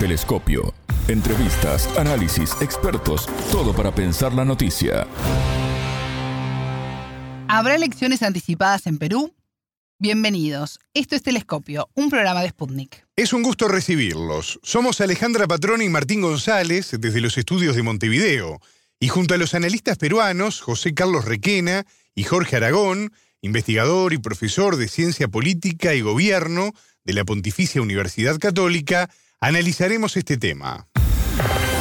Telescopio. Entrevistas, análisis, expertos, todo para pensar la noticia. ¿Habrá elecciones anticipadas en Perú? Bienvenidos. Esto es Telescopio, un programa de Sputnik. Es un gusto recibirlos. Somos Alejandra Patrón y Martín González desde los estudios de Montevideo. Y junto a los analistas peruanos José Carlos Requena y Jorge Aragón, investigador y profesor de Ciencia Política y Gobierno de la Pontificia Universidad Católica, analizaremos este tema.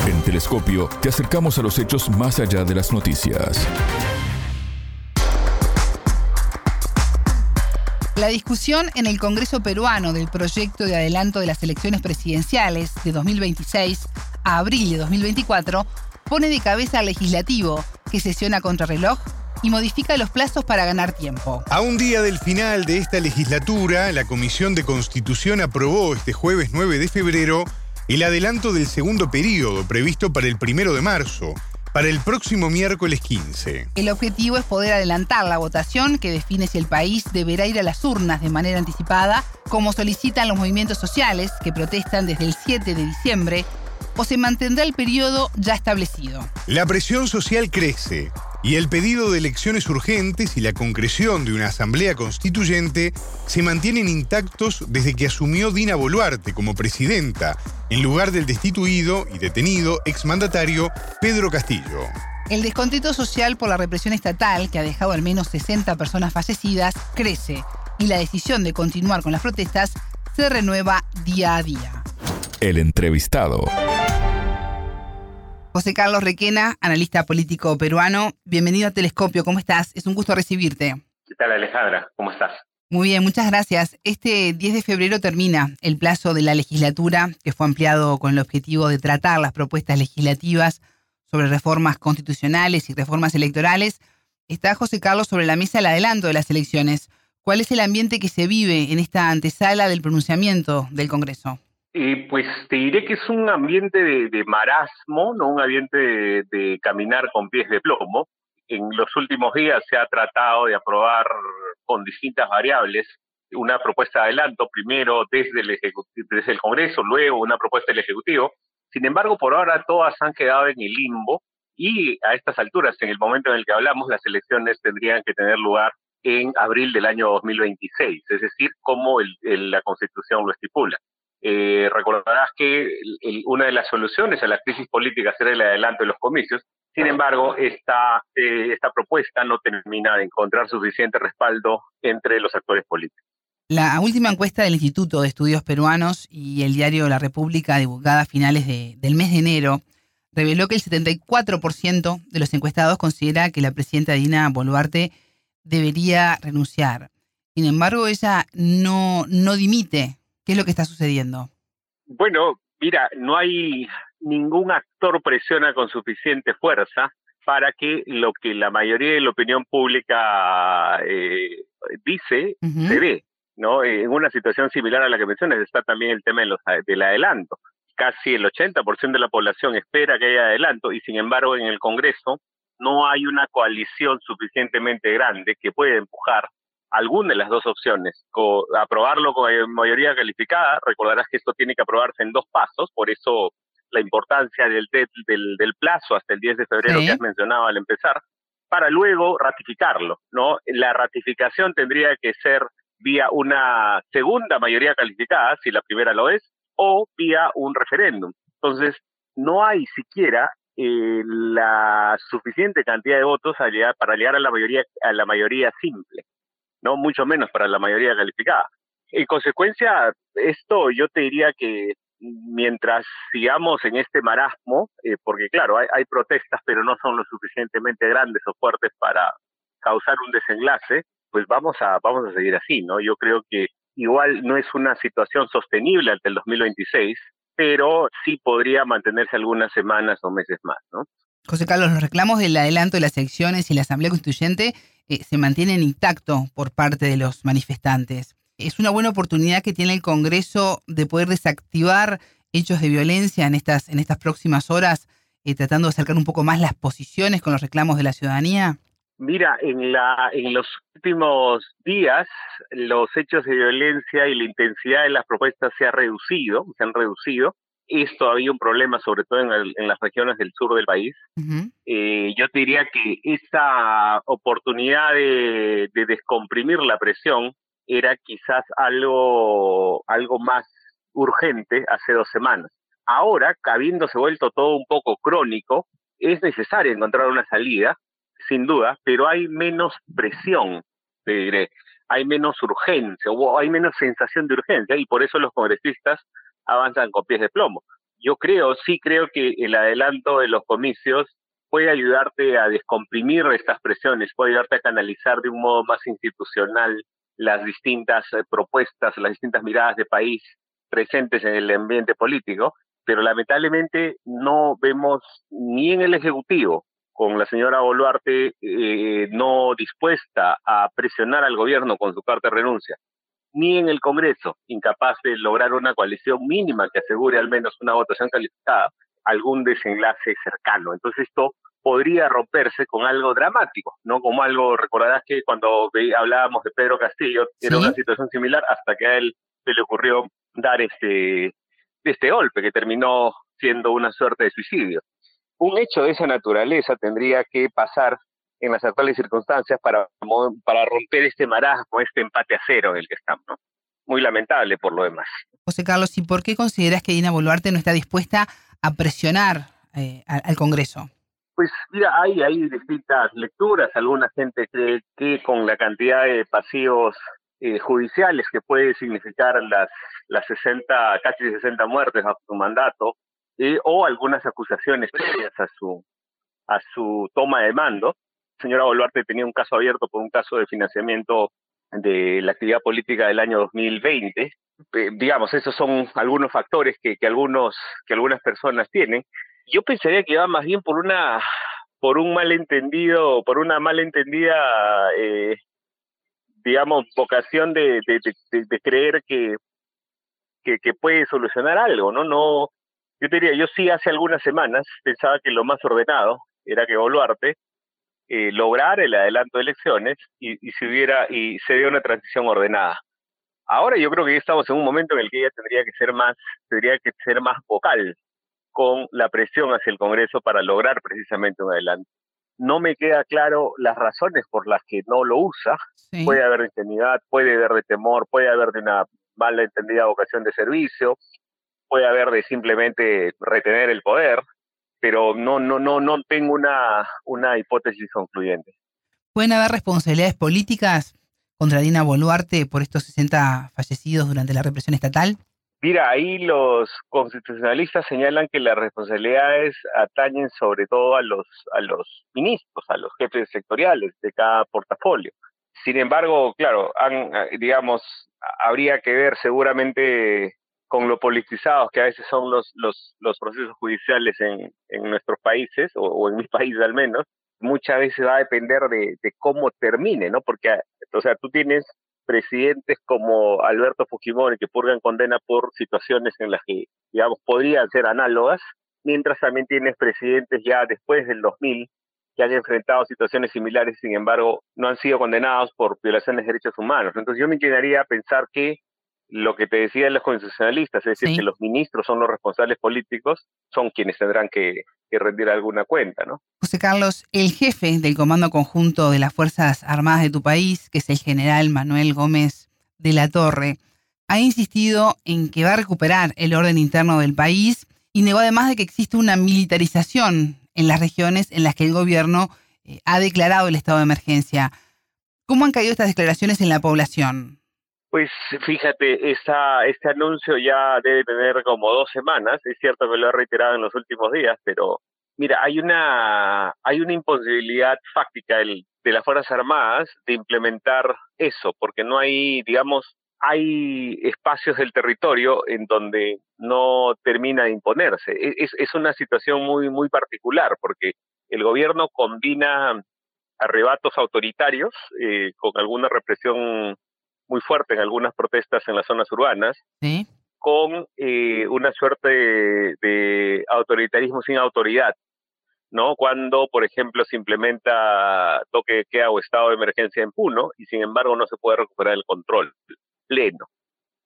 En Telescopio te acercamos a los hechos más allá de las noticias. La discusión en el Congreso peruano del proyecto de adelanto de las elecciones presidenciales de 2026 a abril de 2024 pone de cabeza al legislativo, que sesiona contrarreloj y modifica los plazos para ganar tiempo. A un día del final de esta legislatura, la Comisión de Constitución aprobó este jueves 9 de febrero el adelanto del segundo periodo previsto para el primero de marzo, para el próximo miércoles 15. El objetivo es poder adelantar la votación que define si el país deberá ir a las urnas de manera anticipada, como solicitan los movimientos sociales que protestan desde el 7 de diciembre, o se mantendrá el periodo ya establecido. La presión social crece y el pedido de elecciones urgentes y la concreción de una asamblea constituyente se mantienen intactos desde que asumió Dina Boluarte como presidenta, en lugar del destituido y detenido exmandatario Pedro Castillo. El descontento social por la represión estatal, que ha dejado al menos 60 personas fallecidas, crece y la decisión de continuar con las protestas se renueva día a día. El entrevistado. José Carlos Requena, analista político peruano. Bienvenido a Telescopio, ¿cómo estás? Es un gusto recibirte. ¿Qué tal Alejandra? ¿Cómo estás? Muy bien, muchas gracias. Este 10 de febrero termina el plazo de la legislatura, que fue ampliado con el objetivo de tratar las propuestas legislativas sobre reformas constitucionales y reformas electorales. Está José Carlos sobre la mesa el adelanto de las elecciones. ¿Cuál es el ambiente que se vive en esta antesala del pronunciamiento del Congreso? Pues te diré que es un ambiente de, marasmo, no un ambiente de, caminar con pies de plomo. En los últimos días se ha tratado de aprobar con distintas variables una propuesta de adelanto, primero desde el, desde el Congreso, luego una propuesta del Ejecutivo. Sin embargo, por ahora todas han quedado en el limbo y a estas alturas, en el momento en el que hablamos, las elecciones tendrían que tener lugar en abril del año 2026, es decir, como la Constitución lo estipula. Eh, recordarás que una de las soluciones a la crisis política será el adelanto de los comicios. Sin embargo, esta, eh, esta propuesta no termina de encontrar suficiente respaldo entre los actores políticos. La última encuesta del Instituto de Estudios Peruanos y el diario La República, divulgada a finales del mes de enero, reveló que el 74% de los encuestados considera que la presidenta Dina Boluarte debería renunciar. Sin embargo, ella no, no dimite ¿Qué es lo que está sucediendo? Bueno, mira, no hay ningún actor presiona con suficiente fuerza para que lo que la mayoría de la opinión pública eh, dice se dé. ¿no? En una situación similar a la que mencionas está también el tema de los, del adelanto. Casi el 80% de la población espera que haya adelanto y sin embargo en el Congreso no hay una coalición suficientemente grande que pueda empujar alguna de las dos opciones, aprobarlo con mayoría calificada, recordarás que esto tiene que aprobarse en dos pasos, por eso la importancia del, del, del plazo hasta el 10 de febrero que has mencionado al empezar, para luego ratificarlo, ¿no? La ratificación tendría que ser vía una segunda mayoría calificada, si la primera lo es, o vía un referéndum. Entonces, no hay siquiera eh, la suficiente cantidad de votos para llegar a la mayoría a la mayoría simple no mucho menos para la mayoría calificada. En consecuencia, esto yo te diría que mientras sigamos en este marasmo, eh, porque claro, hay, hay, protestas, pero no son lo suficientemente grandes o fuertes para causar un desenlace, pues vamos a, vamos a seguir así, ¿no? Yo creo que igual no es una situación sostenible hasta el 2026, pero sí podría mantenerse algunas semanas o meses más, ¿no? José Carlos, los reclamos del adelanto de las elecciones y la Asamblea Constituyente eh, se mantienen intactos por parte de los manifestantes. Es una buena oportunidad que tiene el Congreso de poder desactivar hechos de violencia en estas, en estas próximas horas, eh, tratando de acercar un poco más las posiciones con los reclamos de la ciudadanía. Mira, en, la, en los últimos días los hechos de violencia y la intensidad de las propuestas se ha reducido, se han reducido. Es todavía un problema, sobre todo en, las regiones del sur del país. Eh, yo te diría que esa oportunidad de, descomprimir la presión era quizás algo, algo más urgente hace dos semanas. Ahora, habiéndose vuelto todo un poco crónico, es necesario encontrar una salida, sin duda, pero hay menos presión, te diré, hay menos urgencia o hay menos sensación de urgencia y por eso los congresistas avanzan con pies de plomo. Yo creo, sí creo que el adelanto de los comicios puede ayudarte a descomprimir estas presiones, puede ayudarte a canalizar de un modo más institucional las distintas eh, propuestas, las distintas miradas de país presentes en el ambiente político, pero lamentablemente no vemos ni en el Ejecutivo, con la señora Boluarte eh, no dispuesta a presionar al gobierno con su carta de renuncia, ni en el Congreso, incapaz de lograr una coalición mínima que asegure al menos una votación calificada, algún desenlace cercano. Entonces esto podría romperse con algo dramático, ¿no? Como algo, recordarás que cuando hablábamos de Pedro Castillo, era una situación similar hasta que a él se le ocurrió dar este, este golpe que terminó siendo una suerte de suicidio. Un hecho de esa naturaleza tendría que pasar en las actuales circunstancias para, para romper este marasmo, este empate a cero en el que estamos. Muy lamentable por lo demás. José Carlos, ¿y por qué consideras que Dina Boluarte no está dispuesta a presionar eh, al, Congreso? Pues mira, hay, hay distintas lecturas. Alguna gente cree que con la cantidad de pasivos eh, judiciales que puede significar las, las 60, casi 60 muertes a su mandato, eh, o algunas acusaciones previas a su, a su toma de mando, señora Boluarte tenía un caso abierto por un caso de financiamiento de la actividad política del año 2020. Eh, digamos, esos son algunos factores que, algunos, que algunas personas tienen. Yo pensaría que va más bien por una por un malentendido, por una malentendida, eh, digamos, vocación de, de, creer que, que, que, puede solucionar algo, ¿no? No, yo diría, yo sí hace algunas semanas pensaba que lo más ordenado era que Boluarte eh, lograr el adelanto de elecciones y, y, si hubiera y se diera una transición ordenada. Ahora yo creo que ya estamos en un momento en el que ella tendría que ser más, tendría que ser más vocal con la presión hacia el Congreso para lograr precisamente un adelanto. No me queda claro las razones por las que no lo usa. Puede haber de ingenuidad, puede haber de temor, puede haber de una mala entendida vocación de servicio, puede haber de simplemente retener el poder, pero no, no, no, no tengo una, una hipótesis concluyente. ¿Pueden haber responsabilidades políticas contra Dina Boluarte por estos 60 fallecidos durante la represión estatal? Mira, ahí los constitucionalistas señalan que las responsabilidades atañen sobre todo a los, a los ministros, a los jefes sectoriales de cada portafolio. Sin embargo, claro, han, digamos, habría que ver seguramente con lo politizados que a veces son los, los, procesos judiciales en, en nuestros países, o, en mi país al menos, muchas veces va a depender de, de, cómo termine, ¿no? Porque, o sea, tú tienes presidentes como Alberto Fujimori que purgan condena por situaciones en las que, digamos, podrían ser análogas, mientras también tienes presidentes ya después del 2000 que han enfrentado situaciones similares, sin embargo, no han sido condenados por violaciones de derechos humanos. Entonces yo me inclinaría a pensar que lo que te decían los constitucionalistas, es decir, que los ministros son los responsables políticos, son quienes tendrán que, rendir alguna cuenta, ¿no? José Carlos, el jefe del Comando Conjunto de las Fuerzas Armadas de tu país, que es el general Manuel Gómez de la Torre, ha insistido en que va a recuperar el orden interno del país y negó además de que existe una militarización en las regiones en las que el gobierno eh, ha declarado el estado de emergencia. ¿Cómo han caído estas declaraciones en la población? Pues fíjate, esta, este anuncio ya debe tener como dos semanas. Es cierto que lo he reiterado en los últimos días, pero mira, hay una, hay una imposibilidad fáctica de las Fuerzas Armadas de implementar eso, porque no hay, digamos, hay espacios del territorio en donde no termina de imponerse. E, es, es una situación muy, muy particular, porque el gobierno combina arrebatos autoritarios eh, con alguna represión muy fuerte en algunas protestas en las zonas urbanas, con eh, una suerte de, autoritarismo sin autoridad, ¿no? Cuando, por ejemplo, se implementa toque de queda o estado de emergencia en Puno y sin embargo no se puede recuperar el control pleno.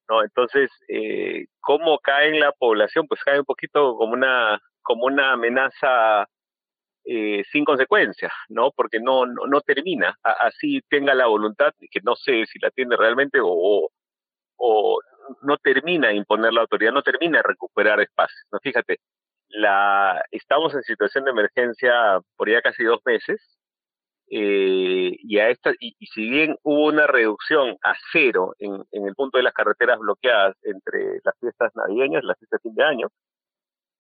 ¿no? Entonces, eh, ¿cómo cae en la población? Pues cae un poquito como una, como una amenaza eh, sin consecuencias, ¿no? Porque no, no, termina, así tenga la voluntad, que no sé si la tiene realmente o, no termina imponer la autoridad, no termina de recuperar espacios. ¿no? Fíjate, la, estamos en situación de emergencia por ya casi dos meses, eh, y, a esta, y, si bien hubo una reducción a cero en, en, el punto de las carreteras bloqueadas entre las fiestas navideñas, las fiestas de fin de año,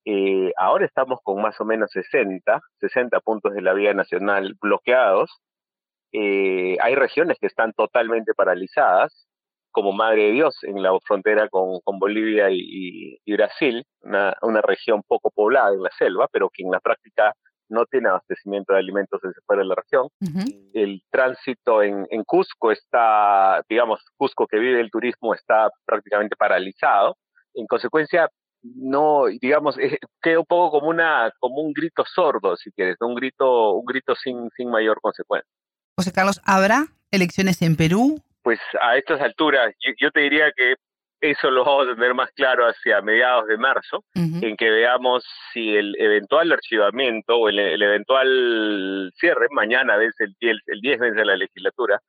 eh, ahora estamos con más o menos 60, 60 puntos de la vía nacional bloqueados. Eh, hay regiones que están totalmente paralizadas, como Madre de Dios en la frontera con, con Bolivia y, y, Brasil, una, una, región poco poblada en la selva, pero que en la práctica no tiene abastecimiento de alimentos desde fuera de la región. El tránsito en, en Cusco está, digamos, Cusco que vive el turismo está prácticamente paralizado. En consecuencia, no, digamos, eh, queda un poco como una, como un grito sordo, si quieres, un grito, un grito sin, sin mayor consecuencia. José Carlos, ¿habrá elecciones en Perú? Pues a estas alturas, yo, te diría que eso lo vamos a tener más claro hacia mediados de marzo, en que veamos si el eventual archivamiento o el, eventual cierre, mañana vence el 10, el 10 vence la legislatura,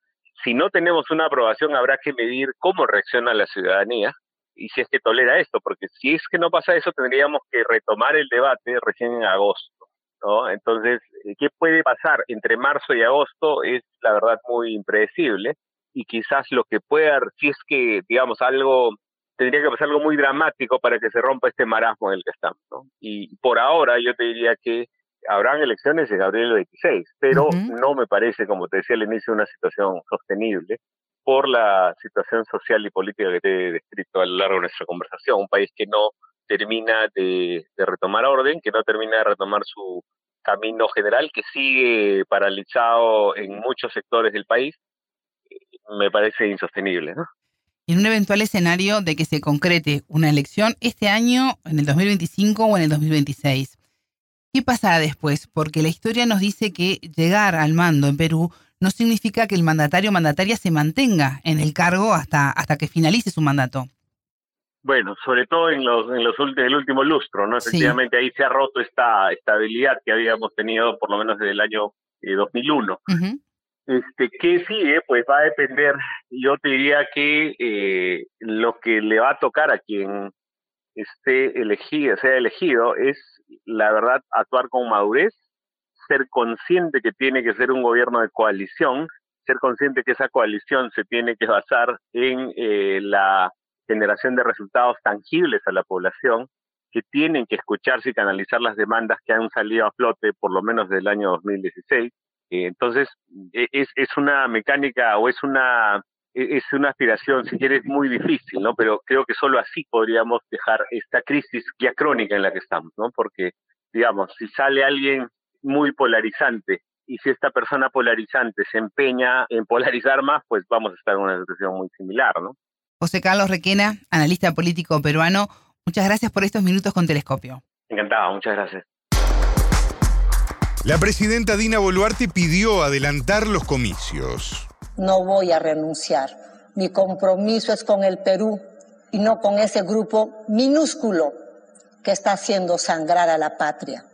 si no tenemos una aprobación habrá que medir cómo reacciona la ciudadanía y si es que tolera esto, porque si es que no pasa eso, tendríamos que retomar el debate recién en agosto, ¿no? Entonces, eh, ¿qué puede pasar entre marzo y agosto? Es la verdad muy impredecible y quizás lo que pueda, si es que, digamos, algo, tendría que pasar algo muy dramático para que se rompa este marasmo en el que estamos, ¿no? Y por ahora yo te diría que habrán elecciones en abril del 26, pero no me parece, como te decía al inicio, una situación sostenible por la situación social y política que te he descrito a lo largo de nuestra conversación. Un país que no termina de, retomar orden, que no termina de retomar su camino general, que sigue paralizado en muchos sectores del país, eh, me parece insostenible. ¿no? En un eventual escenario de que se concrete una elección este año, en el 2025 o en el 2026, ¿qué pasará después? Porque la historia nos dice que llegar al mando en Perú no significa que el mandatario o mandataria se mantenga en el cargo hasta, hasta que finalice su mandato. Bueno, sobre todo en los en los el último lustro, ¿no? Efectivamente ahí se ha roto esta estabilidad que habíamos tenido por lo menos desde el año 2001. Eh, este, ¿Qué sigue? Pues va a depender, yo te diría que eh, lo que le va a tocar a quien esté elegido, sea elegido, es la verdad actuar con madurez, ser consciente que tiene que ser un gobierno de coalición, ser consciente que esa coalición se tiene que basar en eh, la generación de resultados tangibles a la población, que tienen que escucharse y canalizar las demandas que han salido a flote por lo menos del año 2016. Eh, entonces, e, es, una mecánica o es una e, es una aspiración, si quieres, muy difícil, ¿no? Pero creo que solo así podríamos dejar esta crisis ya crónica en la que estamos, ¿no? Porque, digamos, si sale alguien muy polarizante. Y si esta persona polarizante se empeña en polarizar más, pues vamos a estar en una situación muy similar, ¿no? José Carlos Requena, analista político peruano, muchas gracias por estos minutos con Telescopio. Encantado, muchas gracias. La presidenta Dina Boluarte pidió adelantar los comicios. No voy a renunciar. Mi compromiso es con el Perú y no con ese grupo minúsculo que está haciendo sangrar a la patria.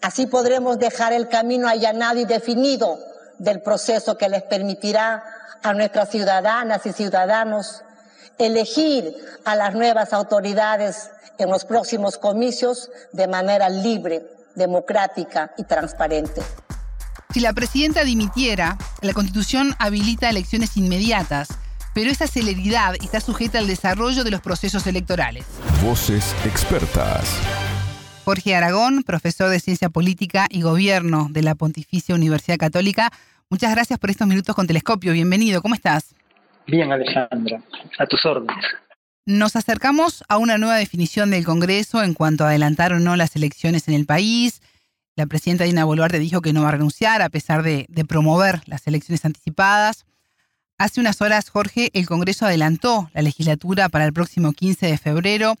Así podremos dejar el camino allanado y definido del proceso que les permitirá a nuestras ciudadanas y ciudadanos elegir a las nuevas autoridades en los próximos comicios de manera libre, democrática y transparente. Si la presidenta dimitiera, la Constitución habilita elecciones inmediatas, pero esa celeridad está sujeta al desarrollo de los procesos electorales. Voces expertas. Jorge Aragón, profesor de Ciencia Política y Gobierno de la Pontificia Universidad Católica. Muchas gracias por estos minutos con Telescopio. Bienvenido, ¿cómo estás? Bien, Alejandra, a tus órdenes. Nos acercamos a una nueva definición del Congreso en cuanto a adelantar o no las elecciones en el país. La presidenta Dina Boluarte dijo que no va a renunciar a pesar de, de promover las elecciones anticipadas. Hace unas horas, Jorge, el Congreso adelantó la legislatura para el próximo 15 de febrero.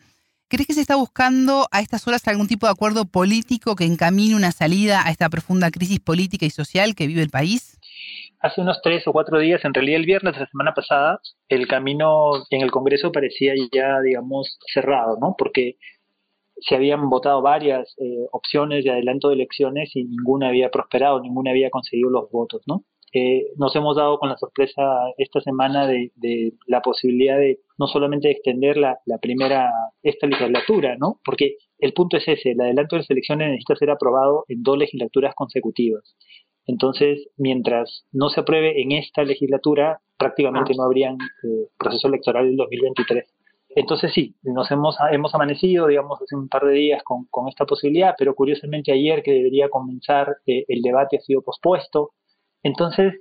¿Crees que se está buscando a estas horas algún tipo de acuerdo político que encamine una salida a esta profunda crisis política y social que vive el país? hace unos tres o cuatro días, en realidad el viernes de la semana pasada, el camino en el Congreso parecía ya, digamos, cerrado, ¿no? Porque se habían votado varias eh, opciones de adelanto de elecciones y ninguna había prosperado, ninguna había conseguido los votos, ¿no? Eh, nos hemos dado con la sorpresa esta semana de, la posibilidad de no solamente extender la, la, primera, esta legislatura, ¿no? Porque el punto es ese, el adelanto de las elecciones necesita ser aprobado en dos legislaturas consecutivas. Entonces, mientras no se apruebe en esta legislatura, prácticamente no habría eh, proceso electoral del 2023. Entonces sí, nos hemos, hemos amanecido, digamos, hace un par de días con, con esta posibilidad, pero curiosamente ayer que debería comenzar eh, el debate ha sido pospuesto. Entonces,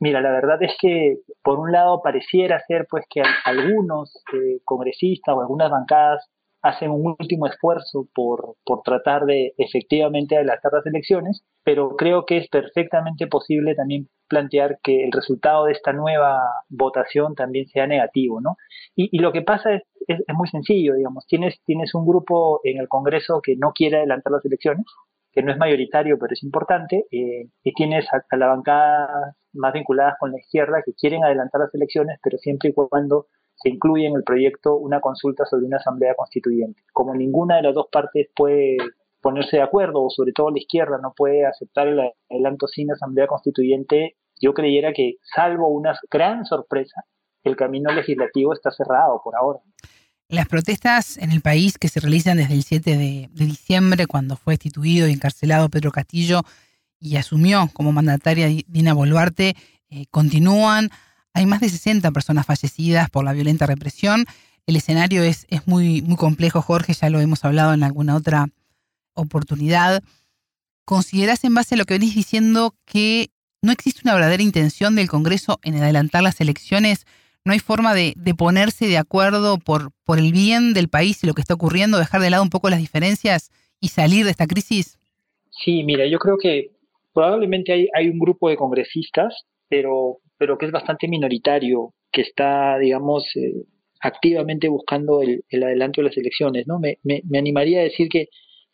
mira, la verdad es que por un lado pareciera ser pues que algunos eh, congresistas o algunas bancadas hacen un último esfuerzo por, por tratar de efectivamente adelantar las elecciones, pero creo que es perfectamente posible también plantear que el resultado de esta nueva votación también sea negativo, ¿no? Y, lo que pasa es, es, muy sencillo, digamos, tienes, tienes un grupo en el Congreso que no quiere adelantar las elecciones, que no es mayoritario, pero es importante, eh, y tienes a, la bancada más vinculadas con la izquierda que quieren adelantar las elecciones, pero siempre y cuando se incluye en el proyecto una consulta sobre una asamblea constituyente. Como ninguna de las dos partes puede ponerse de acuerdo, o sobre todo la izquierda no puede aceptar el adelanto sin asamblea constituyente, yo creyera que, salvo una gran sorpresa, el camino legislativo está cerrado por ahora. Las protestas en el país que se realizan desde el 7 de, diciembre, cuando fue destituido y encarcelado Pedro Castillo y asumió como mandataria Dina Boluarte, eh, continúan. Hay más de 60 personas fallecidas por la violenta represión. El escenario es, es muy, muy complejo, Jorge, ya lo hemos hablado en alguna otra oportunidad. ¿Consideras en base a lo que venís diciendo que no existe una verdadera intención del Congreso en adelantar las elecciones? ¿No hay forma de, ponerse de acuerdo por, el bien del país y lo que está ocurriendo, dejar de lado un poco las diferencias y salir de esta crisis? Sí, mira, yo creo que probablemente hay, hay un grupo de congresistas, pero pero que es bastante minoritario, que está, digamos, eh, activamente buscando el, adelanto de las elecciones. ¿no? Me, me, animaría a decir que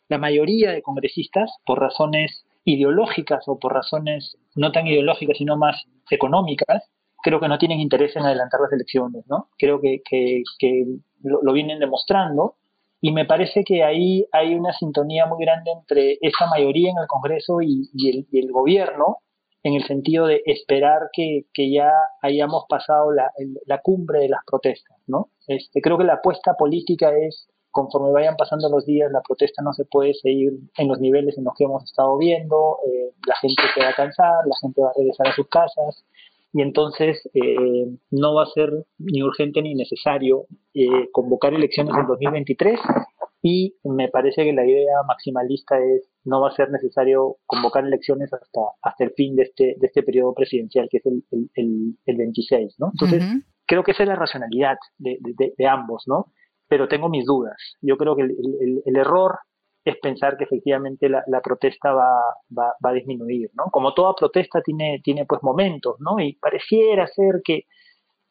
la mayoría de congresistas, por razones ideológicas o por razones no tan ideológicas, sino más económicas, creo que no tienen interés en adelantar las elecciones. ¿no? Creo que, lo, vienen demostrando. Y me parece que ahí hay una sintonía muy grande entre esa mayoría en el Congreso y, el, gobierno, en el sentido de esperar que, ya hayamos pasado la, la, cumbre de las protestas, ¿no? Este, creo que la apuesta política es, conforme vayan pasando los días, la protesta no se puede seguir en los niveles en los que hemos estado viendo, eh, la gente se va a cansar, la gente va a regresar a sus casas, y entonces eh, no va a ser ni urgente ni necesario eh, convocar elecciones en 2023 y me parece que la idea maximalista es no va a ser necesario convocar elecciones hasta, hasta el fin de este, de este periodo presidencial, que es el, el, el, 26, ¿no? Entonces, creo que esa es la racionalidad de, de, de, ambos, ¿no? Pero tengo mis dudas. Yo creo que el, error es pensar que efectivamente la, protesta va, va, va, a disminuir, ¿no? Como toda protesta tiene, tiene pues momentos, ¿no? Y pareciera ser que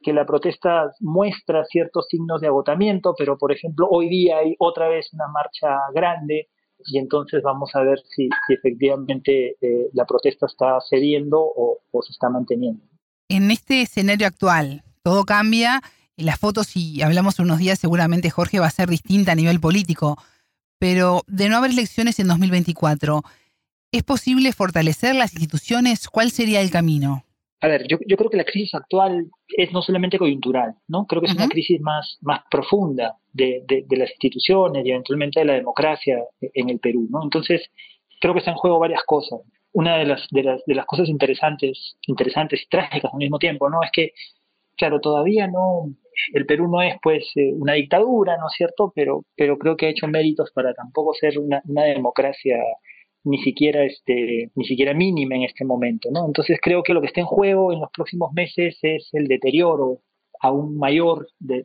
que la protesta muestra ciertos signos de agotamiento, pero por ejemplo hoy día hay otra vez una marcha grande y entonces vamos a ver si, efectivamente eh, la protesta está cediendo o, se está manteniendo. En este escenario actual, todo cambia. Las fotos, si hablamos unos días, seguramente Jorge va a ser distinta a nivel político. Pero de no haber elecciones en 2024, ¿es posible fortalecer las instituciones? ¿Cuál sería el camino? a ver, yo, yo, creo que la crisis actual es no solamente coyuntural, ¿no? Creo que es una crisis más, más profunda de, de, las instituciones y eventualmente de la democracia en el Perú, ¿no? Entonces, creo que está en juego varias cosas. Una de las, de las, de las cosas interesantes, interesantes y trágicas al mismo tiempo, ¿no? Es que, claro, todavía no, el Perú no es pues eh, una dictadura, ¿no es cierto? Pero, pero creo que ha hecho méritos para tampoco ser una, una democracia ni siquiera este ni siquiera mínima en este momento no entonces creo que lo que está en juego en los próximos meses es el deterioro aún mayor de,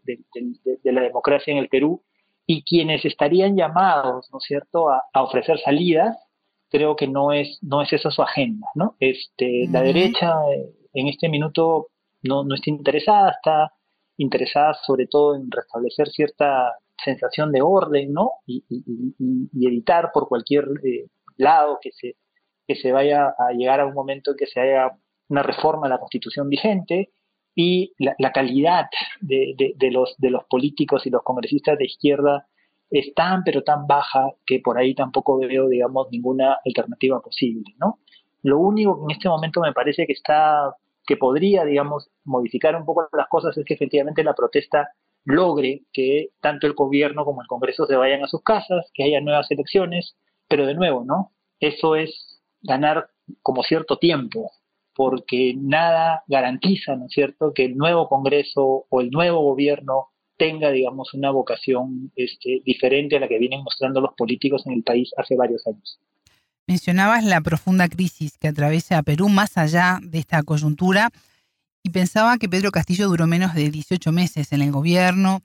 la democracia en el Perú y quienes estarían llamados no es cierto a, ofrecer salidas creo que no es no es esa su agenda no este la derecha eh, en este minuto no no está interesada está interesada sobre todo en restablecer cierta sensación de orden, ¿no? Y, evitar por cualquier eh, lado, que se, que se vaya a llegar a un momento en que se haya una reforma a la constitución vigente y la, calidad de, los, de los políticos y los congresistas de izquierda es tan pero tan baja que por ahí tampoco veo, digamos, ninguna alternativa posible, ¿no? Lo único que en este momento me parece que está, que podría, digamos, modificar un poco las cosas es que efectivamente la protesta logre que tanto el gobierno como el Congreso se vayan a sus casas, que haya nuevas elecciones, pero de nuevo, ¿no? Eso es ganar como cierto tiempo, porque nada garantiza, ¿no es cierto?, que el nuevo Congreso o el nuevo gobierno tenga, digamos, una vocación este, diferente a la que vienen mostrando los políticos en el país hace varios años. Mencionabas la profunda crisis que atraviesa Perú más allá de esta coyuntura y pensaba que Pedro Castillo duró menos de 18 meses en el gobierno,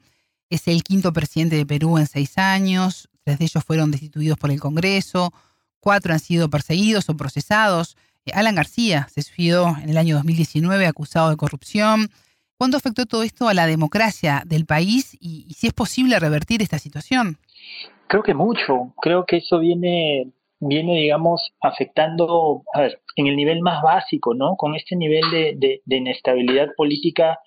es el quinto presidente de Perú en seis años, tres de ellos fueron destituidos por el Congreso, cuatro han sido perseguidos o procesados. Alan García se suicidó en el año 2019 acusado de corrupción. ¿Cuánto afectó todo esto a la democracia del país y, si es posible revertir esta situación? Creo que mucho. Creo que eso viene, viene digamos, afectando, a ver, en el nivel más básico, ¿no? Con este nivel de, inestabilidad política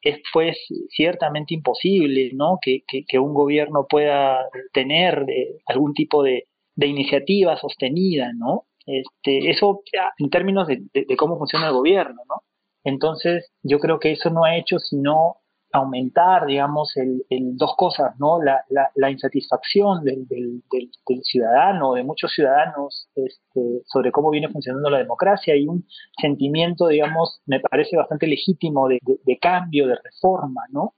es pues ciertamente imposible, ¿no? Que, un gobierno pueda tener eh, algún tipo de, iniciativa sostenida, ¿no? Este, eso en términos de, cómo funciona el gobierno, ¿no? Entonces, yo creo que eso no ha hecho sino aumentar, digamos, el, dos cosas, ¿no? La, la, insatisfacción del, del, del, ciudadano, de muchos ciudadanos, este, sobre cómo viene funcionando la democracia y un sentimiento, digamos, me parece bastante legítimo de, de, cambio, de reforma, ¿no?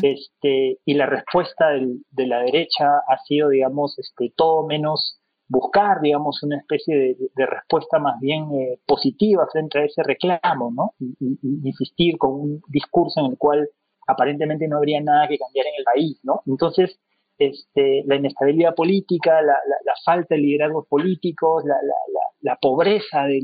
este, y la respuesta de la derecha ha sido, digamos, este, todo menos buscar, digamos, una especie de, respuesta más bien eh, positiva frente a ese reclamo, ¿no? Y, insistir con un discurso en el cual aparentemente no habría nada que cambiar en el país, ¿no? Entonces, este, la inestabilidad política, la, falta de liderazgos políticos, la, pobreza de,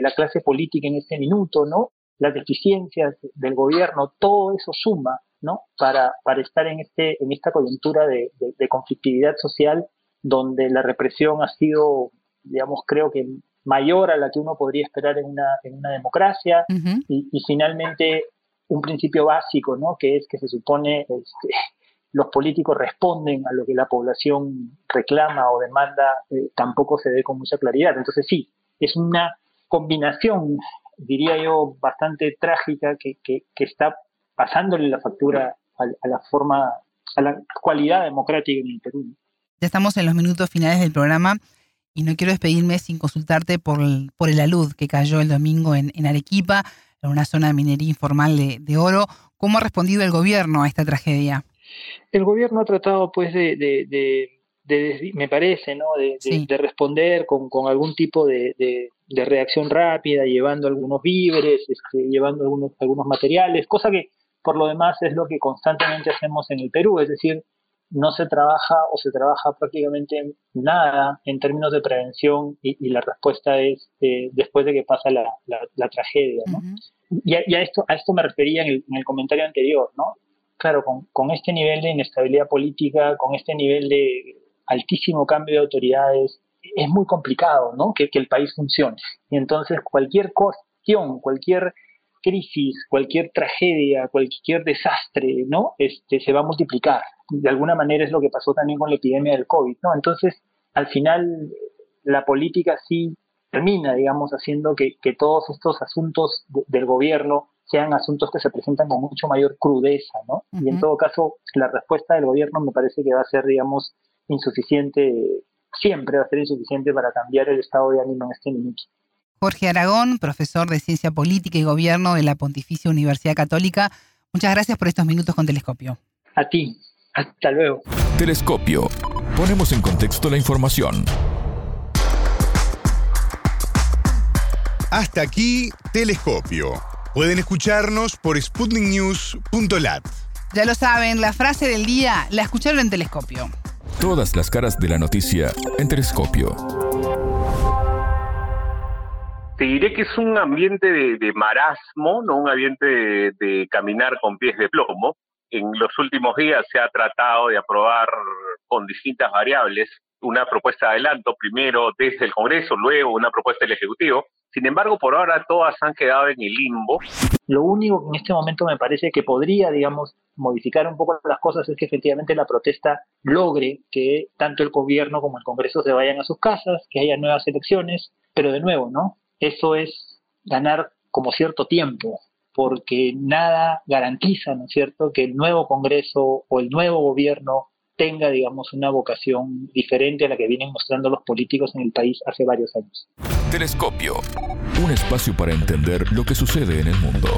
la clase política en este minuto, ¿no? Las deficiencias del gobierno, todo eso suma, ¿no? Para, para estar en, este, en esta coyuntura de conflictividad social donde la represión ha sido, digamos, creo que mayor a la que uno podría esperar en una, en una democracia, y, finalmente un principio básico, ¿no? que es que se supone este, los políticos responden a lo que la población reclama o demanda, eh, tampoco se ve con mucha claridad. Entonces sí, es una combinación, diría yo, bastante trágica que, que, está pasándole la factura a, a, la forma, a la cualidad democrática en el Perú. Ya estamos en los minutos finales del programa y no quiero despedirme sin consultarte por el, por el alud que cayó el domingo en, Arequipa, en una zona de minería informal de, oro. ¿Cómo ha respondido el gobierno a esta tragedia? El gobierno ha tratado, pues, de, me parece, ¿no? De, responder con, algún tipo de, reacción rápida, llevando algunos víveres, este, llevando algunos, algunos materiales, cosa que por lo demás es lo que constantemente hacemos en el Perú, es decir, no se trabaja o se trabaja prácticamente nada en términos de prevención y, la respuesta es eh, después de que pasa la, tragedia. ¿no? y, a, esto, a esto me refería en el, comentario anterior. ¿no? Claro, con, este nivel de inestabilidad política, con este nivel de altísimo cambio de autoridades, es muy complicado ¿no? que, que el país funcione. Y entonces cualquier cuestión, cualquier crisis, cualquier tragedia, cualquier desastre, ¿no? Este, se va a multiplicar. De alguna manera es lo que pasó también con la epidemia del COVID, ¿no? Entonces, al final, la política sí termina, digamos, haciendo que, todos estos asuntos del gobierno sean asuntos que se presentan con mucho mayor crudeza, ¿no? Y en todo caso, la respuesta del gobierno me parece que va a ser, digamos, insuficiente, siempre va a ser insuficiente para cambiar el estado de ánimo en este minuto. Jorge Aragón, profesor de Ciencia Política y Gobierno de la Pontificia Universidad Católica. Muchas gracias por estos minutos con Telescopio. A ti. Hasta luego. Telescopio. Ponemos en contexto la información. Hasta aquí, Telescopio. Pueden escucharnos por sputniknews.lat. Ya lo saben, la frase del día la escucharon en Telescopio. Todas las caras de la noticia en Telescopio te diré que es un ambiente de, marasmo, no un ambiente de, caminar con pies de plomo. En los últimos días se ha tratado de aprobar con distintas variables una propuesta de adelanto, primero desde el Congreso, luego una propuesta del Ejecutivo, Sin embargo, por ahora todas han quedado en el limbo. Lo único que en este momento me parece que podría, digamos, modificar un poco las cosas es que efectivamente la protesta logre que tanto el gobierno como el Congreso se vayan a sus casas, que haya nuevas elecciones, pero de nuevo, ¿no? Eso es ganar como cierto tiempo, porque nada garantiza, ¿no es cierto?, que el nuevo Congreso o el nuevo gobierno tenga, digamos, una vocación diferente a la que vienen mostrando los políticos en el país hace varios años. Telescopio, un espacio para entender lo que sucede en el mundo.